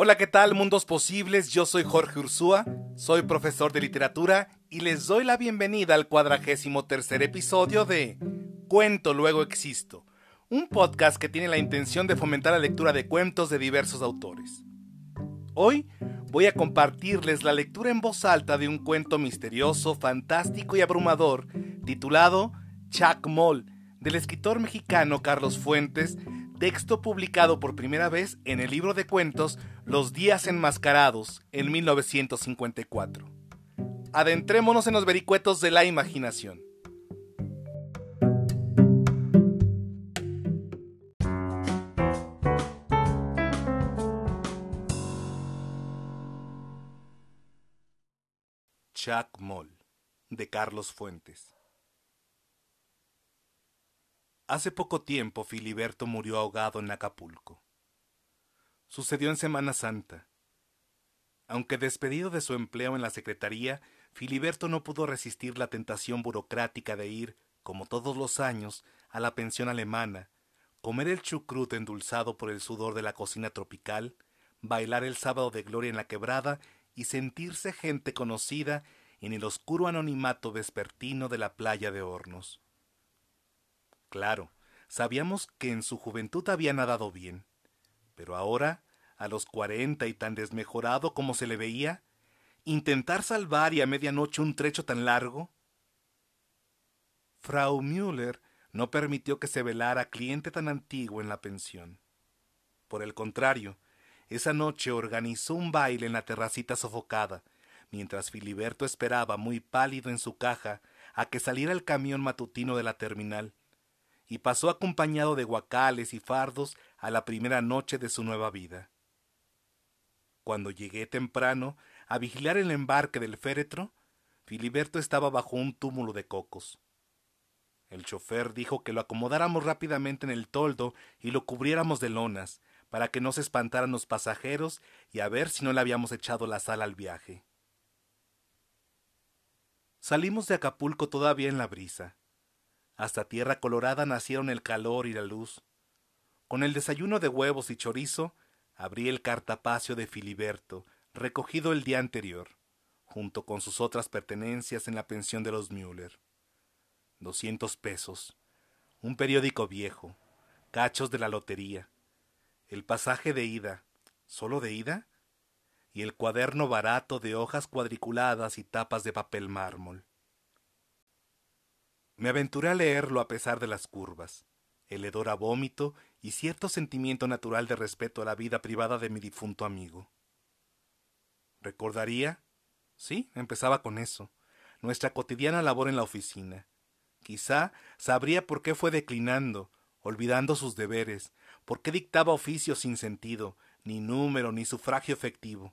Hola, ¿qué tal, mundos posibles? Yo soy Jorge Ursúa, soy profesor de literatura y les doy la bienvenida al cuadragésimo tercer episodio de Cuento Luego Existo, un podcast que tiene la intención de fomentar la lectura de cuentos de diversos autores. Hoy voy a compartirles la lectura en voz alta de un cuento misterioso, fantástico y abrumador titulado Chacmol, del escritor mexicano Carlos Fuentes, texto publicado por primera vez en el libro de cuentos Los días enmascarados en 1954. Adentrémonos en los vericuetos de la imaginación. Chuck Moll, de Carlos Fuentes. Hace poco tiempo Filiberto murió ahogado en Acapulco. Sucedió en Semana Santa. Aunque despedido de su empleo en la Secretaría, Filiberto no pudo resistir la tentación burocrática de ir, como todos los años, a la pensión alemana, comer el chucrut endulzado por el sudor de la cocina tropical, bailar el sábado de gloria en la quebrada y sentirse gente conocida en el oscuro anonimato vespertino de la playa de Hornos. Claro, sabíamos que en su juventud había nadado bien, pero ahora, a los cuarenta y tan desmejorado como se le veía, intentar salvar y a medianoche un trecho tan largo. Frau Müller no permitió que se velara cliente tan antiguo en la pensión. Por el contrario, esa noche organizó un baile en la terracita sofocada, mientras Filiberto esperaba muy pálido en su caja a que saliera el camión matutino de la terminal y pasó acompañado de guacales y fardos a la primera noche de su nueva vida. Cuando llegué temprano a vigilar el embarque del féretro, Filiberto estaba bajo un túmulo de cocos. El chofer dijo que lo acomodáramos rápidamente en el toldo y lo cubriéramos de lonas, para que no se espantaran los pasajeros y a ver si no le habíamos echado la sal al viaje. Salimos de Acapulco todavía en la brisa. Hasta Tierra Colorada nacieron el calor y la luz. Con el desayuno de huevos y chorizo, abrí el cartapacio de Filiberto, recogido el día anterior, junto con sus otras pertenencias en la pensión de los Müller. Doscientos pesos, un periódico viejo, cachos de la lotería, el pasaje de ida, solo de ida, y el cuaderno barato de hojas cuadriculadas y tapas de papel mármol. Me aventuré a leerlo a pesar de las curvas, el hedor a vómito y cierto sentimiento natural de respeto a la vida privada de mi difunto amigo. ¿Recordaría? Sí, empezaba con eso. Nuestra cotidiana labor en la oficina. Quizá sabría por qué fue declinando, olvidando sus deberes, por qué dictaba oficios sin sentido, ni número, ni sufragio efectivo.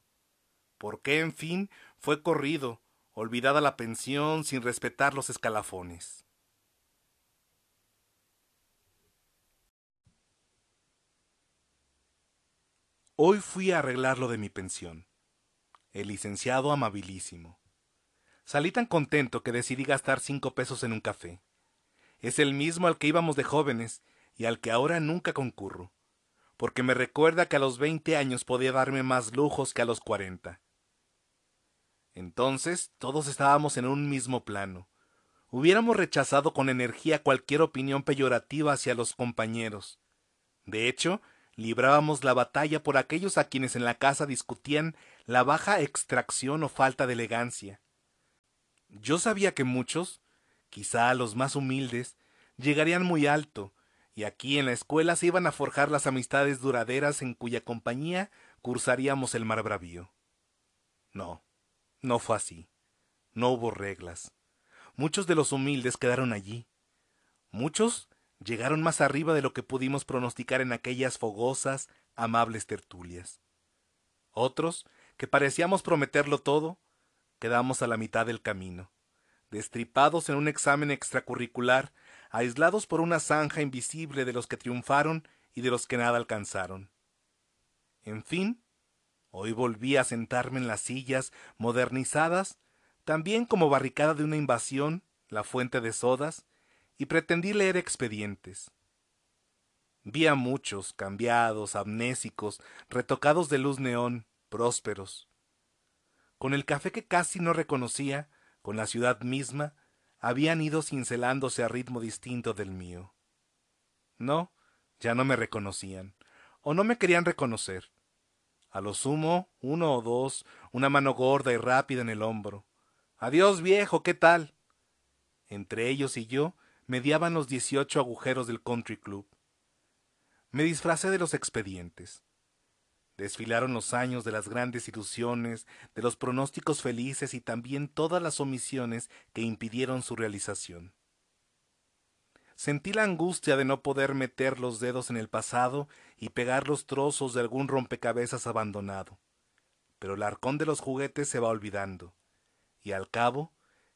Por qué, en fin, fue corrido, olvidada la pensión sin respetar los escalafones. Hoy fui a arreglar lo de mi pensión. El licenciado amabilísimo. Salí tan contento que decidí gastar cinco pesos en un café. Es el mismo al que íbamos de jóvenes y al que ahora nunca concurro, porque me recuerda que a los veinte años podía darme más lujos que a los cuarenta. Entonces todos estábamos en un mismo plano. Hubiéramos rechazado con energía cualquier opinión peyorativa hacia los compañeros. De hecho, librábamos la batalla por aquellos a quienes en la casa discutían la baja extracción o falta de elegancia. Yo sabía que muchos, quizá los más humildes, llegarían muy alto, y aquí en la escuela se iban a forjar las amistades duraderas en cuya compañía cursaríamos el mar bravío. No, no fue así. No hubo reglas. Muchos de los humildes quedaron allí. Muchos llegaron más arriba de lo que pudimos pronosticar en aquellas fogosas, amables tertulias. Otros, que parecíamos prometerlo todo, quedamos a la mitad del camino, destripados en un examen extracurricular, aislados por una zanja invisible de los que triunfaron y de los que nada alcanzaron. En fin, hoy volví a sentarme en las sillas modernizadas, también como barricada de una invasión, la fuente de sodas, y pretendí leer expedientes. Vi a muchos, cambiados, amnésicos, retocados de luz neón, prósperos. Con el café que casi no reconocía, con la ciudad misma, habían ido cincelándose a ritmo distinto del mío. No, ya no me reconocían, o no me querían reconocer. A lo sumo, uno o dos, una mano gorda y rápida en el hombro. Adiós, viejo, ¿qué tal? Entre ellos y yo mediaban los dieciocho agujeros del country club. Me disfracé de los expedientes. Desfilaron los años de las grandes ilusiones, de los pronósticos felices y también todas las omisiones que impidieron su realización. Sentí la angustia de no poder meter los dedos en el pasado y pegar los trozos de algún rompecabezas abandonado. Pero el arcón de los juguetes se va olvidando, y al cabo,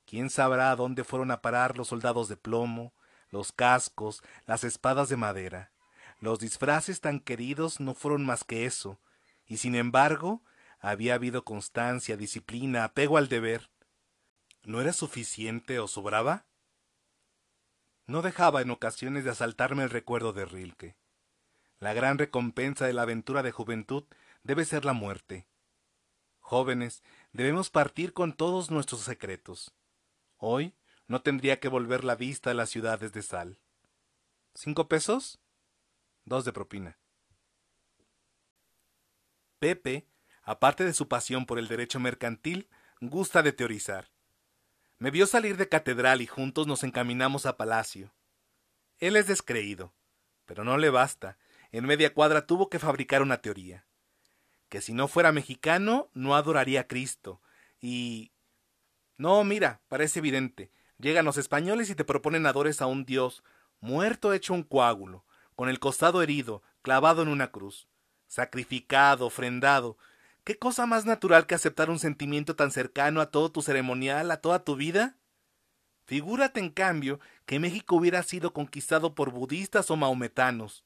quién sabrá dónde fueron a parar los soldados de plomo, los cascos, las espadas de madera. Los disfraces tan queridos no fueron más que eso, y sin embargo había habido constancia, disciplina, apego al deber. ¿No era suficiente o sobraba? No dejaba en ocasiones de asaltarme el recuerdo de Rilke. La gran recompensa de la aventura de juventud debe ser la muerte. Jóvenes, debemos partir con todos nuestros secretos. Hoy no tendría que volver la vista a las ciudades de sal. ¿Cinco pesos? Dos de propina. Pepe, aparte de su pasión por el derecho mercantil, gusta de teorizar. Me vio salir de catedral y juntos nos encaminamos a palacio. Él es descreído, pero no le basta. En media cuadra tuvo que fabricar una teoría. Que si no fuera mexicano, no adoraría a Cristo. Y... No, mira, parece evidente. Llegan los españoles y te proponen adores a un dios, muerto hecho un coágulo, con el costado herido, clavado en una cruz, sacrificado, ofrendado, ¿Qué cosa más natural que aceptar un sentimiento tan cercano a todo tu ceremonial, a toda tu vida? Figúrate, en cambio, que México hubiera sido conquistado por budistas o maometanos.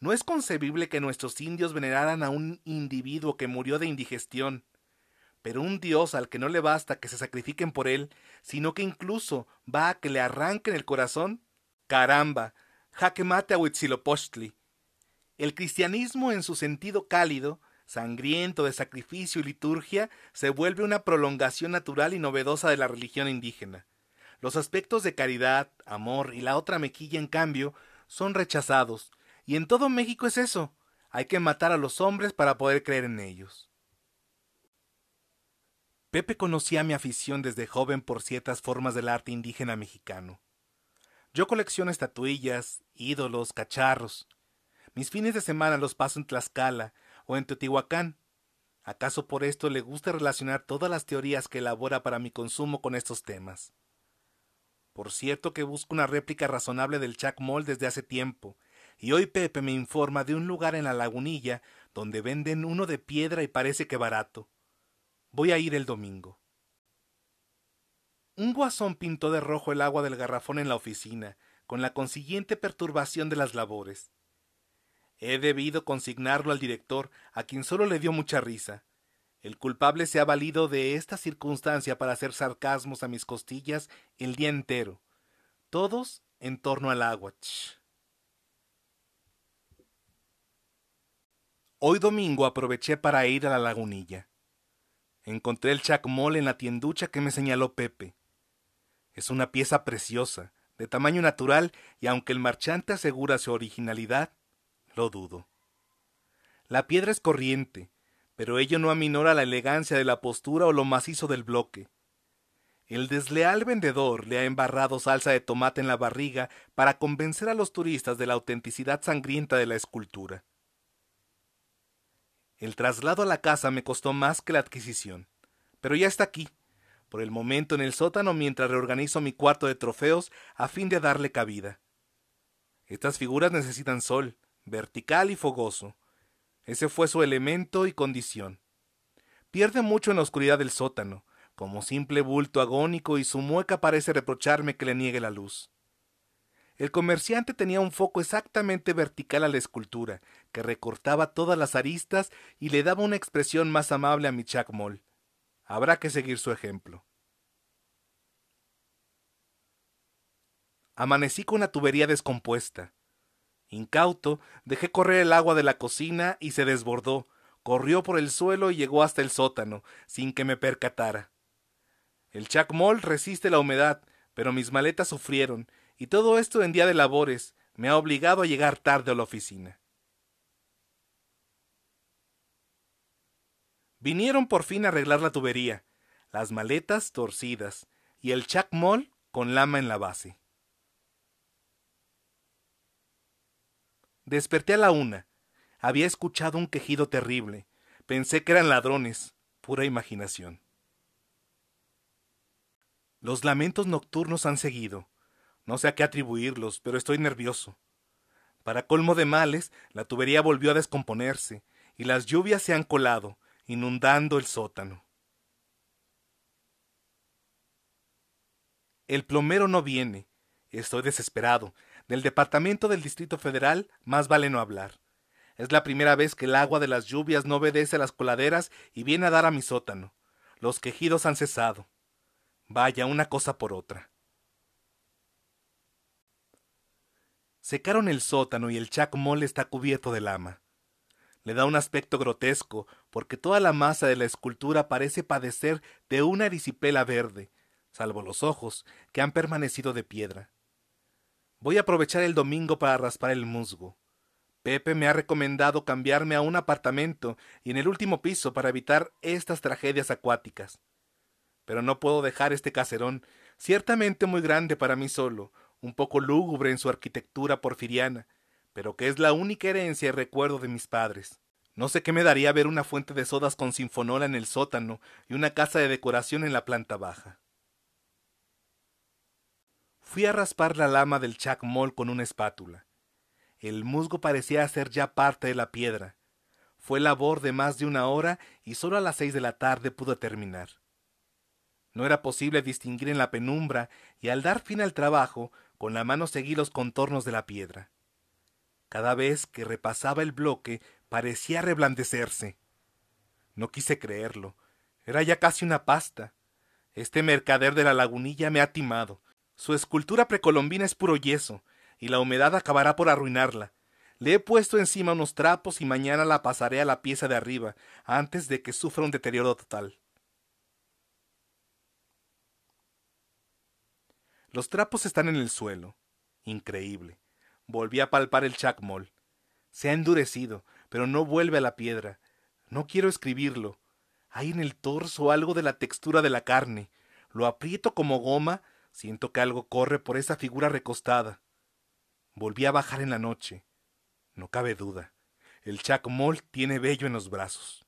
No es concebible que nuestros indios veneraran a un individuo que murió de indigestión, pero un dios al que no le basta que se sacrifiquen por él, sino que incluso va a que le arranquen el corazón. Caramba, jaque mate a Huitzilopochtli. El cristianismo en su sentido cálido sangriento de sacrificio y liturgia, se vuelve una prolongación natural y novedosa de la religión indígena. Los aspectos de caridad, amor y la otra mequilla, en cambio, son rechazados, y en todo México es eso. Hay que matar a los hombres para poder creer en ellos. Pepe conocía mi afición desde joven por ciertas formas del arte indígena mexicano. Yo colecciono estatuillas, ídolos, cacharros. Mis fines de semana los paso en Tlaxcala, o en Teotihuacán. ¿Acaso por esto le gusta relacionar todas las teorías que elabora para mi consumo con estos temas? Por cierto que busco una réplica razonable del Chacmol desde hace tiempo, y hoy Pepe me informa de un lugar en la lagunilla donde venden uno de piedra y parece que barato. Voy a ir el domingo. Un guasón pintó de rojo el agua del garrafón en la oficina, con la consiguiente perturbación de las labores. He debido consignarlo al director, a quien solo le dio mucha risa. El culpable se ha valido de esta circunstancia para hacer sarcasmos a mis costillas el día entero. Todos en torno al agua. Hoy domingo aproveché para ir a la lagunilla. Encontré el chacmol en la tienducha que me señaló Pepe. Es una pieza preciosa, de tamaño natural, y aunque el marchante asegura su originalidad, lo dudo. La piedra es corriente, pero ello no aminora la elegancia de la postura o lo macizo del bloque. El desleal vendedor le ha embarrado salsa de tomate en la barriga para convencer a los turistas de la autenticidad sangrienta de la escultura. El traslado a la casa me costó más que la adquisición, pero ya está aquí, por el momento en el sótano mientras reorganizo mi cuarto de trofeos a fin de darle cabida. Estas figuras necesitan sol, vertical y fogoso. Ese fue su elemento y condición. Pierde mucho en la oscuridad del sótano, como simple bulto agónico y su mueca parece reprocharme que le niegue la luz. El comerciante tenía un foco exactamente vertical a la escultura, que recortaba todas las aristas y le daba una expresión más amable a mi chacmol. Habrá que seguir su ejemplo. Amanecí con la tubería descompuesta. Incauto, dejé correr el agua de la cocina y se desbordó, corrió por el suelo y llegó hasta el sótano, sin que me percatara. El chacmol resiste la humedad, pero mis maletas sufrieron, y todo esto en día de labores me ha obligado a llegar tarde a la oficina. Vinieron por fin a arreglar la tubería, las maletas torcidas y el chacmol con lama en la base. Desperté a la una. Había escuchado un quejido terrible. Pensé que eran ladrones. Pura imaginación. Los lamentos nocturnos han seguido. No sé a qué atribuirlos, pero estoy nervioso. Para colmo de males, la tubería volvió a descomponerse, y las lluvias se han colado, inundando el sótano. El plomero no viene. Estoy desesperado. Del Departamento del Distrito Federal más vale no hablar. Es la primera vez que el agua de las lluvias no obedece a las coladeras y viene a dar a mi sótano. Los quejidos han cesado. Vaya, una cosa por otra. Secaron el sótano y el chacmol está cubierto de lama. Le da un aspecto grotesco, porque toda la masa de la escultura parece padecer de una erisipela verde, salvo los ojos, que han permanecido de piedra. Voy a aprovechar el domingo para raspar el musgo. Pepe me ha recomendado cambiarme a un apartamento y en el último piso para evitar estas tragedias acuáticas. Pero no puedo dejar este caserón, ciertamente muy grande para mí solo, un poco lúgubre en su arquitectura porfiriana, pero que es la única herencia y recuerdo de mis padres. No sé qué me daría ver una fuente de sodas con sinfonola en el sótano y una casa de decoración en la planta baja. Fui a raspar la lama del chacmol con una espátula. El musgo parecía ser ya parte de la piedra. Fue labor de más de una hora y solo a las seis de la tarde pudo terminar. No era posible distinguir en la penumbra y al dar fin al trabajo, con la mano seguí los contornos de la piedra. Cada vez que repasaba el bloque parecía reblandecerse. No quise creerlo. Era ya casi una pasta. Este mercader de la lagunilla me ha timado. Su escultura precolombina es puro yeso, y la humedad acabará por arruinarla. Le he puesto encima unos trapos y mañana la pasaré a la pieza de arriba, antes de que sufra un deterioro total. Los trapos están en el suelo. Increíble. Volví a palpar el chacmol. Se ha endurecido, pero no vuelve a la piedra. No quiero escribirlo. Hay en el torso algo de la textura de la carne. Lo aprieto como goma Siento que algo corre por esa figura recostada. Volví a bajar en la noche. No cabe duda. El chacmol tiene vello en los brazos.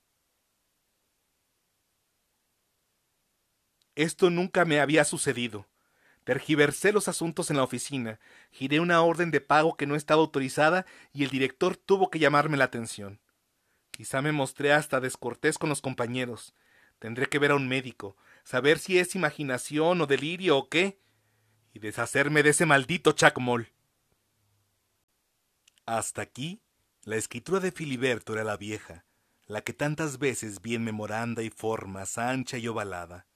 Esto nunca me había sucedido. Tergiversé los asuntos en la oficina, giré una orden de pago que no estaba autorizada y el director tuvo que llamarme la atención. Quizá me mostré hasta descortés con los compañeros. Tendré que ver a un médico, saber si es imaginación o delirio o qué, y deshacerme de ese maldito chacmol. Hasta aquí, la escritura de Filiberto era la vieja, la que tantas veces vi en memoranda y formas ancha y ovalada.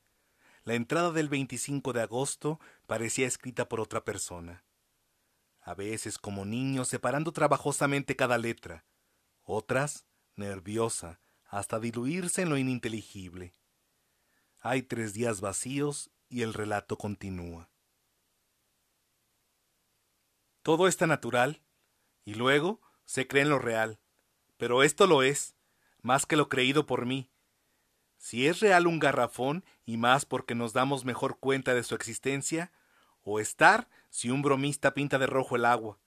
La entrada del 25 de agosto parecía escrita por otra persona. A veces como niño separando trabajosamente cada letra, otras nerviosa, hasta diluirse en lo ininteligible. Hay tres días vacíos y el relato continúa. Todo está natural y luego se cree en lo real. Pero esto lo es, más que lo creído por mí. Si es real un garrafón y más porque nos damos mejor cuenta de su existencia, o estar si un bromista pinta de rojo el agua.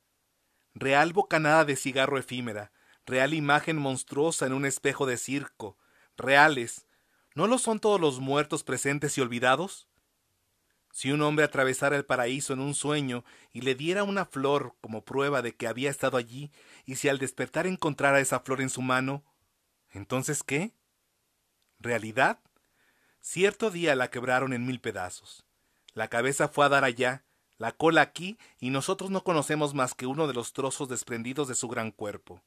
Real bocanada de cigarro efímera, real imagen monstruosa en un espejo de circo, reales, ¿No lo son todos los muertos presentes y olvidados? Si un hombre atravesara el paraíso en un sueño y le diera una flor como prueba de que había estado allí, y si al despertar encontrara esa flor en su mano, ¿entonces qué? ¿Realidad? Cierto día la quebraron en mil pedazos. La cabeza fue a dar allá, la cola aquí, y nosotros no conocemos más que uno de los trozos desprendidos de su gran cuerpo.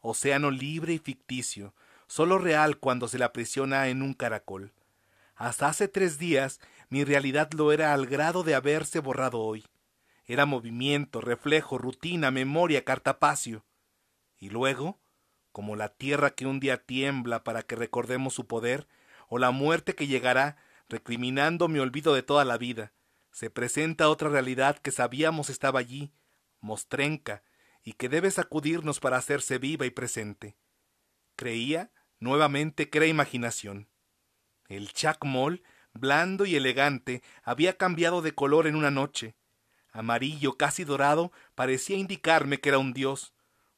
Océano libre y ficticio, solo real cuando se la aprisiona en un caracol. Hasta hace tres días mi realidad lo era al grado de haberse borrado hoy. Era movimiento, reflejo, rutina, memoria, cartapacio. Y luego, como la tierra que un día tiembla para que recordemos su poder, o la muerte que llegará, recriminando mi olvido de toda la vida, se presenta otra realidad que sabíamos estaba allí, mostrenca, y que debe sacudirnos para hacerse viva y presente. Creía nuevamente que era imaginación. El chacmol, blando y elegante, había cambiado de color en una noche. Amarillo, casi dorado, parecía indicarme que era un dios.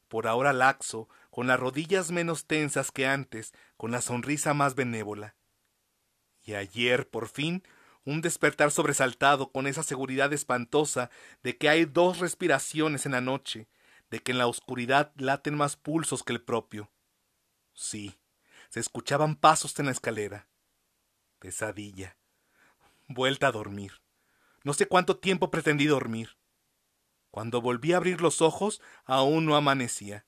Por ahora laxo, con las rodillas menos tensas que antes, con la sonrisa más benévola. Y ayer, por fin, un despertar sobresaltado con esa seguridad espantosa de que hay dos respiraciones en la noche, de que en la oscuridad laten más pulsos que el propio. Sí, se escuchaban pasos en la escalera. Pesadilla. Vuelta a dormir. No sé cuánto tiempo pretendí dormir. Cuando volví a abrir los ojos, aún no amanecía.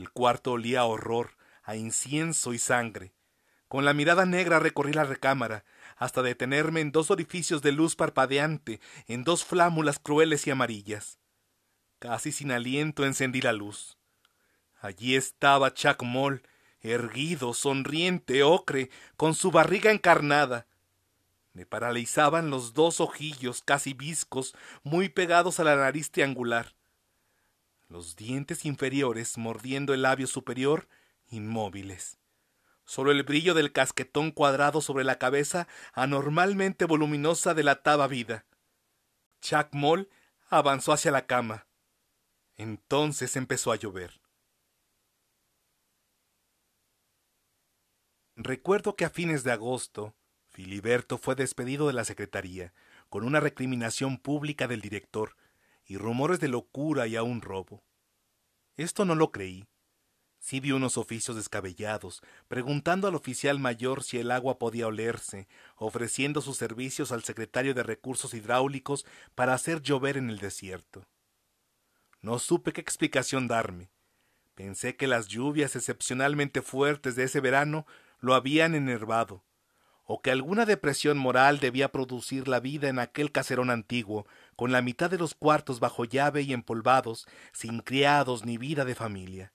El cuarto olía a horror, a incienso y sangre. Con la mirada negra recorrí la recámara, hasta detenerme en dos orificios de luz parpadeante, en dos flámulas crueles y amarillas. Casi sin aliento encendí la luz. Allí estaba Chuck erguido, sonriente, ocre, con su barriga encarnada. Me paralizaban los dos ojillos casi viscos, muy pegados a la nariz triangular. Los dientes inferiores mordiendo el labio superior, inmóviles. Solo el brillo del casquetón cuadrado sobre la cabeza anormalmente voluminosa delataba vida. Chuck Moll avanzó hacia la cama. Entonces empezó a llover. Recuerdo que a fines de agosto, Filiberto fue despedido de la Secretaría, con una recriminación pública del director, y rumores de locura y aún robo. Esto no lo creí. Sí vi unos oficios descabellados, preguntando al oficial mayor si el agua podía olerse, ofreciendo sus servicios al secretario de Recursos Hidráulicos para hacer llover en el desierto. No supe qué explicación darme. Pensé que las lluvias excepcionalmente fuertes de ese verano lo habían enervado, o que alguna depresión moral debía producir la vida en aquel caserón antiguo, con la mitad de los cuartos bajo llave y empolvados, sin criados ni vida de familia.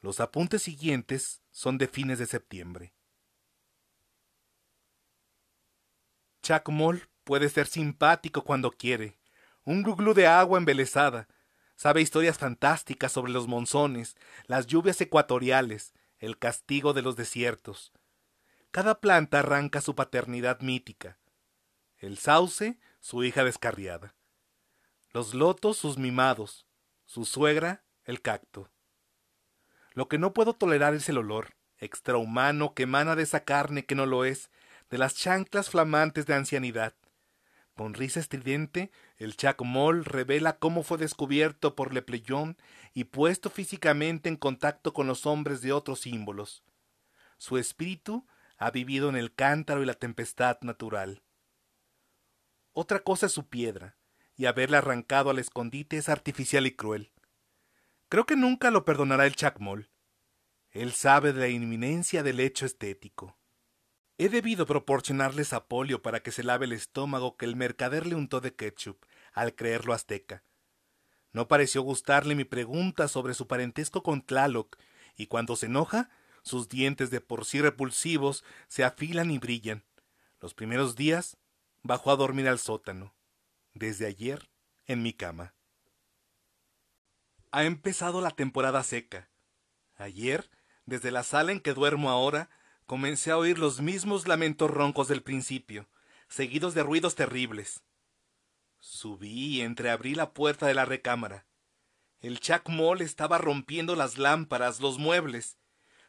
Los apuntes siguientes son de fines de septiembre. Chuck Moll puede ser simpático cuando quiere, un gluglú de agua embelesada, Sabe historias fantásticas sobre los monzones, las lluvias ecuatoriales, el castigo de los desiertos. Cada planta arranca su paternidad mítica. El sauce, su hija descarriada. Los lotos, sus mimados. Su suegra, el cacto. Lo que no puedo tolerar es el olor, extrahumano que emana de esa carne que no lo es, de las chanclas flamantes de ancianidad, con risa estridente, el Chacmol revela cómo fue descubierto por Le y puesto físicamente en contacto con los hombres de otros símbolos. Su espíritu ha vivido en el cántaro y la tempestad natural. Otra cosa es su piedra, y haberla arrancado al escondite es artificial y cruel. Creo que nunca lo perdonará el Chacmol. Él sabe de la inminencia del hecho estético. He debido proporcionarles a para que se lave el estómago que el mercader le untó de ketchup, al creerlo azteca. No pareció gustarle mi pregunta sobre su parentesco con Tlaloc, y cuando se enoja, sus dientes de por sí repulsivos se afilan y brillan. Los primeros días bajó a dormir al sótano. Desde ayer, en mi cama. Ha empezado la temporada seca. Ayer, desde la sala en que duermo ahora, comencé a oír los mismos lamentos roncos del principio, seguidos de ruidos terribles. Subí y entreabrí la puerta de la recámara. El chacmol estaba rompiendo las lámparas, los muebles.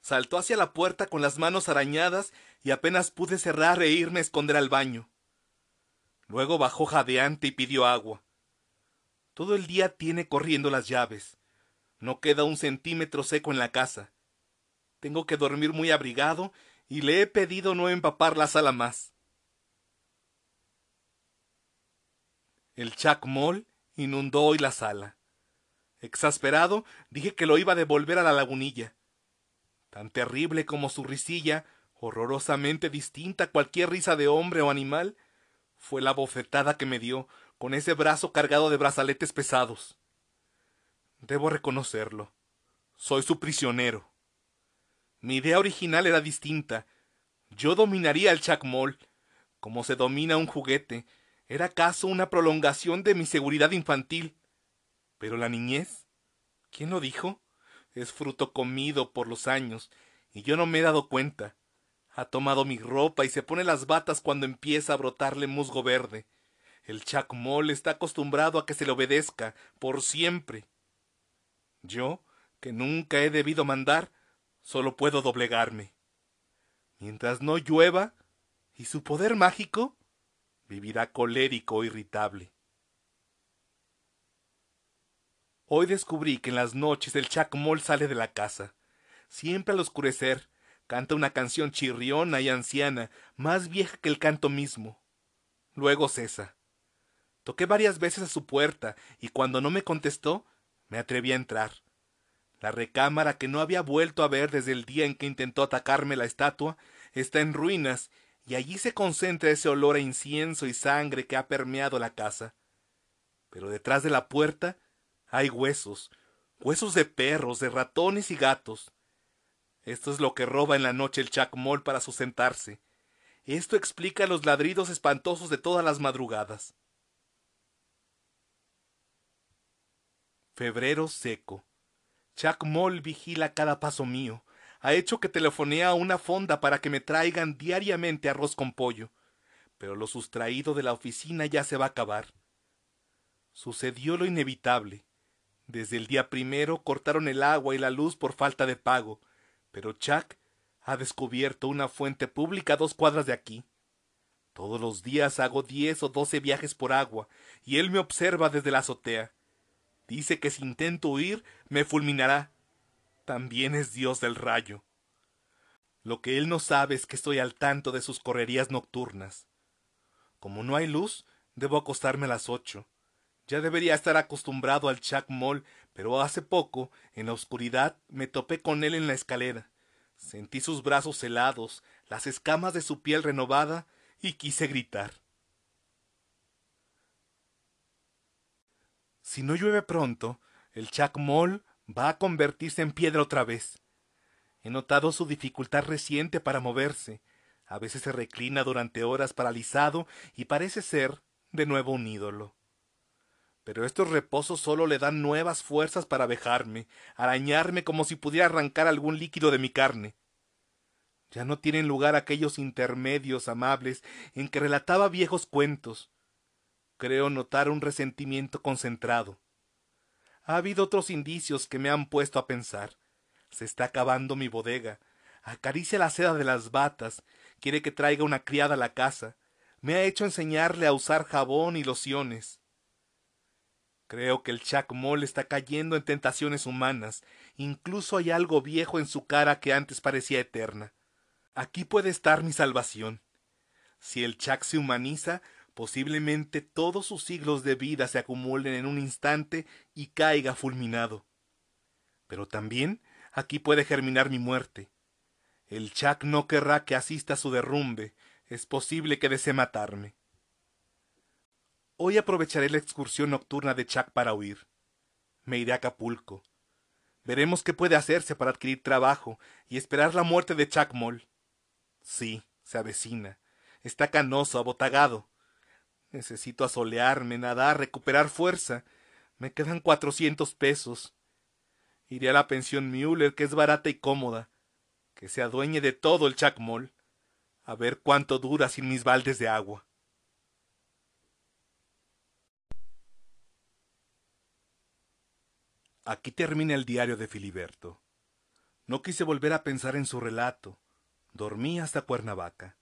Saltó hacia la puerta con las manos arañadas y apenas pude cerrar e irme a esconder al baño. Luego bajó jadeante y pidió agua. Todo el día tiene corriendo las llaves. No queda un centímetro seco en la casa. Tengo que dormir muy abrigado y le he pedido no empapar la sala más. El chacmol inundó hoy la sala. Exasperado, dije que lo iba a devolver a la lagunilla. Tan terrible como su risilla, horrorosamente distinta a cualquier risa de hombre o animal, fue la bofetada que me dio con ese brazo cargado de brazaletes pesados. Debo reconocerlo. Soy su prisionero. Mi idea original era distinta. Yo dominaría el chacmol, como se domina un juguete. ¿Era acaso una prolongación de mi seguridad infantil? Pero la niñez, ¿quién lo dijo? Es fruto comido por los años, y yo no me he dado cuenta. Ha tomado mi ropa y se pone las batas cuando empieza a brotarle musgo verde. El chacmol está acostumbrado a que se le obedezca por siempre. Yo, que nunca he debido mandar, solo puedo doblegarme. Mientras no llueva, y su poder mágico, vivirá colérico o irritable. Hoy descubrí que en las noches el chacmol sale de la casa. Siempre al oscurecer, canta una canción chirriona y anciana, más vieja que el canto mismo. Luego cesa. Toqué varias veces a su puerta y cuando no me contestó, me atreví a entrar. La recámara que no había vuelto a ver desde el día en que intentó atacarme la estatua está en ruinas y allí se concentra ese olor a incienso y sangre que ha permeado la casa. Pero detrás de la puerta hay huesos, huesos de perros, de ratones y gatos. Esto es lo que roba en la noche el chacmol para sustentarse. Esto explica los ladridos espantosos de todas las madrugadas. Febrero seco. Chacmol vigila cada paso mío. Ha hecho que telefonee a una fonda para que me traigan diariamente arroz con pollo. Pero lo sustraído de la oficina ya se va a acabar. Sucedió lo inevitable. Desde el día primero cortaron el agua y la luz por falta de pago, pero Chuck ha descubierto una fuente pública a dos cuadras de aquí. Todos los días hago diez o doce viajes por agua, y él me observa desde la azotea. Dice que si intento huir, me fulminará. También es Dios del rayo. Lo que él no sabe es que estoy al tanto de sus correrías nocturnas. Como no hay luz, debo acostarme a las ocho. Ya debería estar acostumbrado al chacmol, pero hace poco, en la oscuridad, me topé con él en la escalera. Sentí sus brazos helados, las escamas de su piel renovada, y quise gritar. Si no llueve pronto, el chacmol va a convertirse en piedra otra vez. He notado su dificultad reciente para moverse. A veces se reclina durante horas paralizado y parece ser de nuevo un ídolo. Pero estos reposos solo le dan nuevas fuerzas para vejarme, arañarme como si pudiera arrancar algún líquido de mi carne. Ya no tienen lugar aquellos intermedios amables en que relataba viejos cuentos, Creo notar un resentimiento concentrado. Ha habido otros indicios que me han puesto a pensar. Se está acabando mi bodega. Acaricia la seda de las batas. Quiere que traiga una criada a la casa. Me ha hecho enseñarle a usar jabón y lociones. Creo que el chacmol está cayendo en tentaciones humanas. Incluso hay algo viejo en su cara que antes parecía eterna. Aquí puede estar mi salvación. Si el chac se humaniza, Posiblemente todos sus siglos de vida se acumulen en un instante y caiga fulminado. Pero también aquí puede germinar mi muerte. El Chac no querrá que asista a su derrumbe. Es posible que desee matarme. Hoy aprovecharé la excursión nocturna de Chac para huir. Me iré a Acapulco. Veremos qué puede hacerse para adquirir trabajo y esperar la muerte de Moll. Sí, se avecina. Está canoso, abotagado. Necesito asolearme, nadar, recuperar fuerza. Me quedan cuatrocientos pesos. Iré a la pensión Müller, que es barata y cómoda. Que se adueñe de todo el chacmol. A ver cuánto dura sin mis baldes de agua. Aquí termina el diario de Filiberto. No quise volver a pensar en su relato. Dormí hasta Cuernavaca.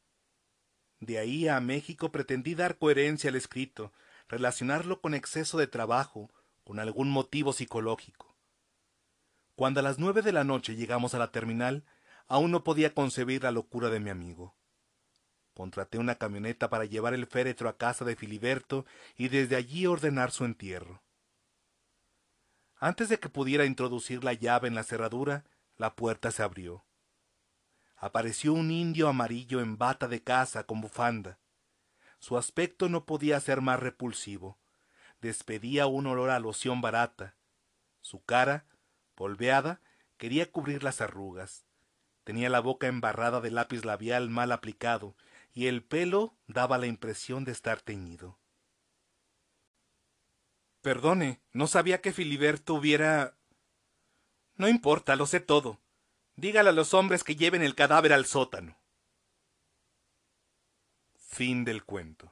De ahí a México pretendí dar coherencia al escrito, relacionarlo con exceso de trabajo, con algún motivo psicológico. Cuando a las nueve de la noche llegamos a la terminal, aún no podía concebir la locura de mi amigo. Contraté una camioneta para llevar el féretro a casa de Filiberto y desde allí ordenar su entierro. Antes de que pudiera introducir la llave en la cerradura, la puerta se abrió apareció un indio amarillo en bata de caza con bufanda. Su aspecto no podía ser más repulsivo. despedía un olor a loción barata. Su cara, polveada, quería cubrir las arrugas. Tenía la boca embarrada de lápiz labial mal aplicado, y el pelo daba la impresión de estar teñido. Perdone, no sabía que Filiberto hubiera. No importa, lo sé todo. Dígale a los hombres que lleven el cadáver al sótano. Fin del cuento.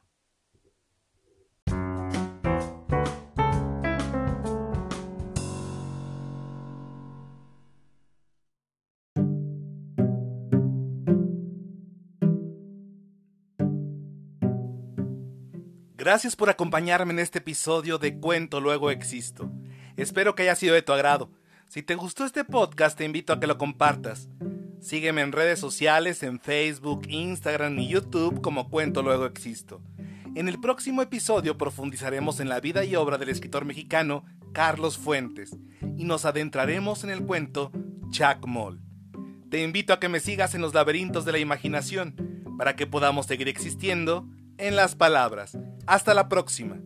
Gracias por acompañarme en este episodio de Cuento Luego Existo. Espero que haya sido de tu agrado. Si te gustó este podcast, te invito a que lo compartas. Sígueme en redes sociales, en Facebook, Instagram y YouTube como Cuento Luego Existo. En el próximo episodio profundizaremos en la vida y obra del escritor mexicano Carlos Fuentes y nos adentraremos en el cuento Chuck Moll. Te invito a que me sigas en los laberintos de la imaginación para que podamos seguir existiendo en las palabras. Hasta la próxima.